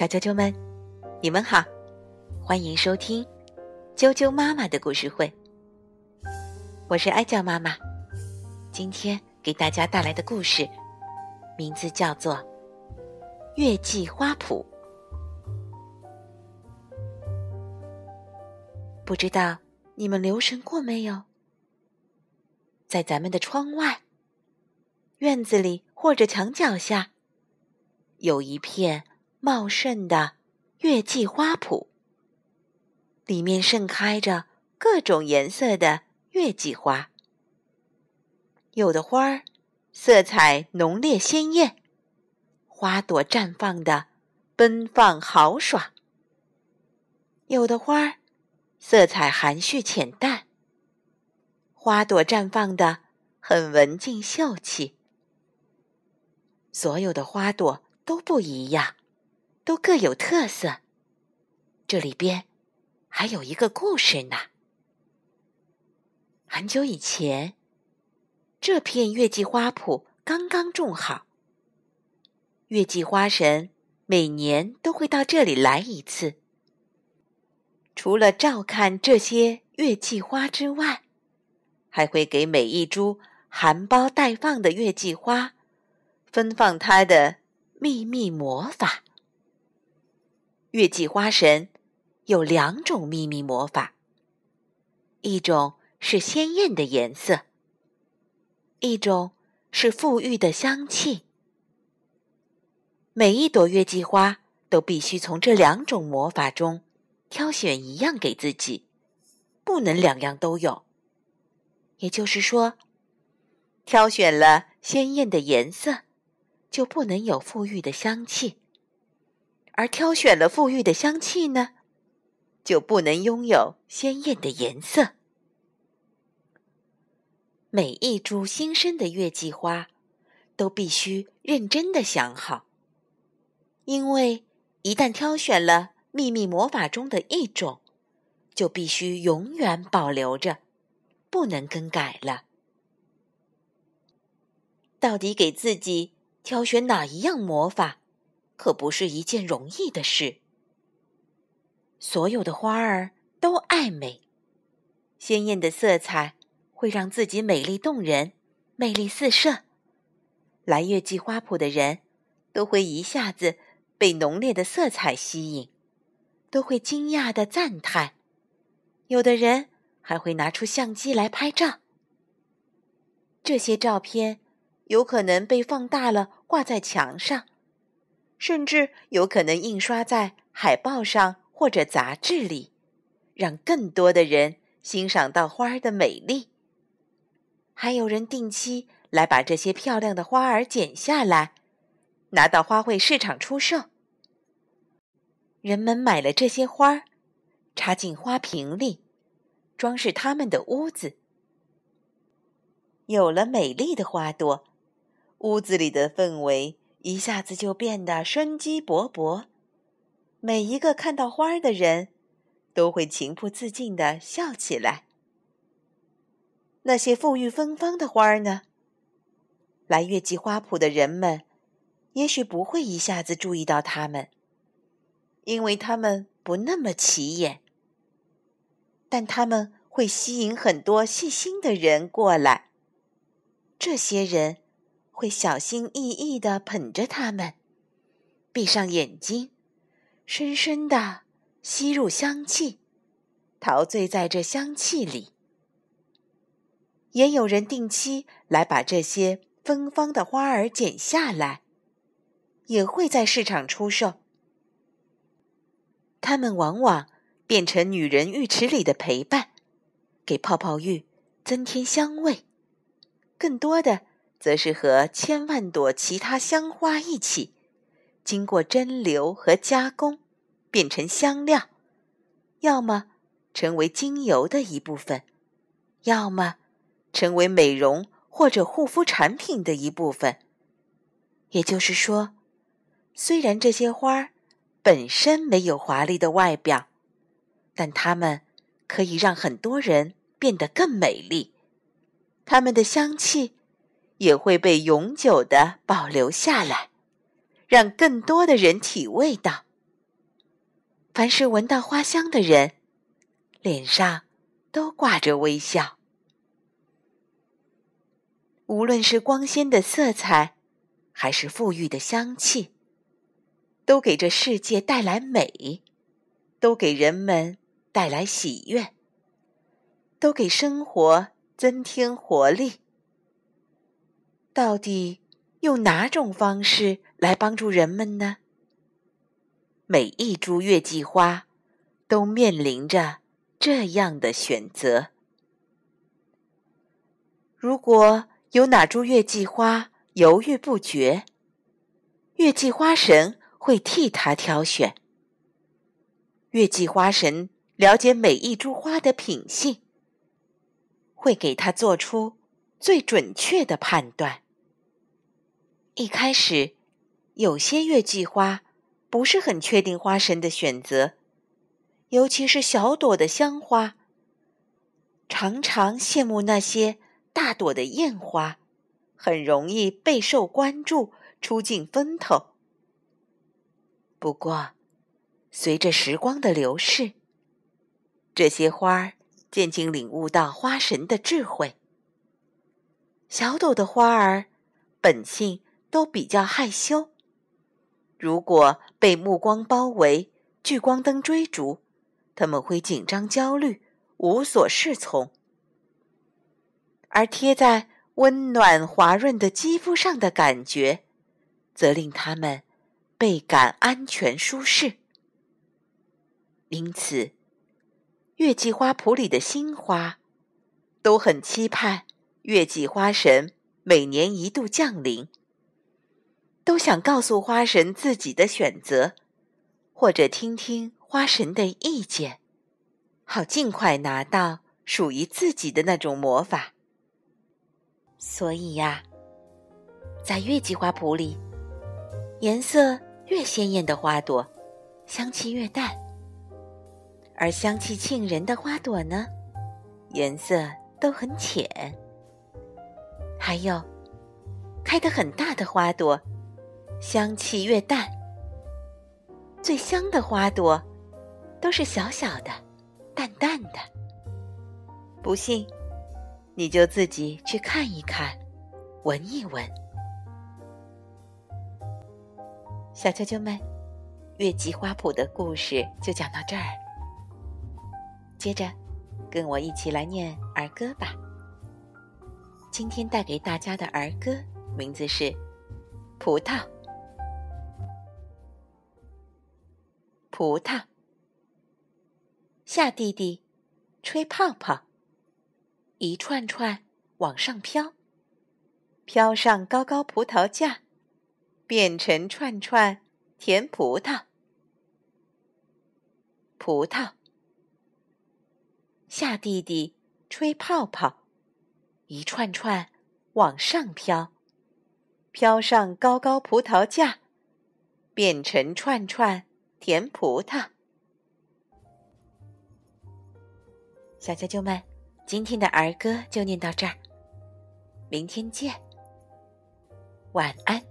小啾啾们，你们好，欢迎收听啾啾妈妈的故事会。我是哀叫妈妈，今天给大家带来的故事名字叫做《月季花圃》。不知道你们留神过没有，在咱们的窗外、院子里或者墙角下，有一片。茂盛的月季花圃，里面盛开着各种颜色的月季花。有的花儿色彩浓烈鲜艳，花朵绽放的奔放豪爽；有的花儿色彩含蓄浅淡，花朵绽放的很文静秀气。所有的花朵都不一样。都各有特色。这里边还有一个故事呢。很久以前，这片月季花圃刚刚种好。月季花神每年都会到这里来一次。除了照看这些月季花之外，还会给每一株含苞待放的月季花分放它的秘密魔法。月季花神有两种秘密魔法，一种是鲜艳的颜色，一种是馥郁的香气。每一朵月季花都必须从这两种魔法中挑选一样给自己，不能两样都有。也就是说，挑选了鲜艳的颜色，就不能有馥郁的香气。而挑选了馥郁的香气呢，就不能拥有鲜艳的颜色。每一株新生的月季花，都必须认真的想好，因为一旦挑选了秘密魔法中的一种，就必须永远保留着，不能更改了。到底给自己挑选哪一样魔法？可不是一件容易的事。所有的花儿都爱美，鲜艳的色彩会让自己美丽动人、魅力四射。来月季花圃的人都会一下子被浓烈的色彩吸引，都会惊讶的赞叹。有的人还会拿出相机来拍照。这些照片有可能被放大了，挂在墙上。甚至有可能印刷在海报上或者杂志里，让更多的人欣赏到花儿的美丽。还有人定期来把这些漂亮的花儿剪下来，拿到花卉市场出售。人们买了这些花儿，插进花瓶里，装饰他们的屋子。有了美丽的花朵，屋子里的氛围。一下子就变得生机勃勃，每一个看到花儿的人，都会情不自禁的笑起来。那些馥郁芬芳的花儿呢？来月季花圃的人们，也许不会一下子注意到它们，因为它们不那么起眼。但它们会吸引很多细心的人过来，这些人。会小心翼翼地捧着它们，闭上眼睛，深深地吸入香气，陶醉在这香气里。也有人定期来把这些芬芳的花儿剪下来，也会在市场出售。它们往往变成女人浴池里的陪伴，给泡泡浴增添香味。更多的。则是和千万朵其他香花一起，经过蒸馏和加工，变成香料，要么成为精油的一部分，要么成为美容或者护肤产品的一部分。也就是说，虽然这些花本身没有华丽的外表，但它们可以让很多人变得更美丽。它们的香气。也会被永久的保留下来，让更多的人体味到。凡是闻到花香的人，脸上都挂着微笑。无论是光鲜的色彩，还是馥郁的香气，都给这世界带来美，都给人们带来喜悦，都给生活增添活力。到底用哪种方式来帮助人们呢？每一株月季花都面临着这样的选择。如果有哪株月季花犹豫不决，月季花神会替他挑选。月季花神了解每一株花的品性，会给他做出最准确的判断。一开始，有些月季花。不是很确定花神的选择，尤其是小朵的香花。常常羡慕那些大朵的艳花，很容易备受关注，出尽风头。不过，随着时光的流逝，这些花儿渐渐领悟到花神的智慧。小朵的花儿本性都比较害羞。如果被目光包围、聚光灯追逐，他们会紧张、焦虑、无所适从；而贴在温暖、滑润的肌肤上的感觉，则令他们倍感安全、舒适。因此，月季花圃里的新花都很期盼月季花神每年一度降临。都想告诉花神自己的选择，或者听听花神的意见，好尽快拿到属于自己的那种魔法。所以呀，在月季花圃里，颜色越鲜艳的花朵，香气越淡；而香气沁人的花朵呢，颜色都很浅。还有，开得很大的花朵。香气越淡，最香的花朵都是小小的、淡淡的。不信，你就自己去看一看，闻一闻。小啾啾们，月季花圃的故事就讲到这儿。接着，跟我一起来念儿歌吧。今天带给大家的儿歌名字是《葡萄》。葡萄，夏弟弟，吹泡泡，一串串往上飘，飘上高高葡萄架，变成串串甜葡萄。葡萄，夏弟弟，吹泡泡，一串串往上飘，飘上高高葡萄架，变成串串。甜葡萄，小啾啾们，今天的儿歌就念到这儿，明天见，晚安。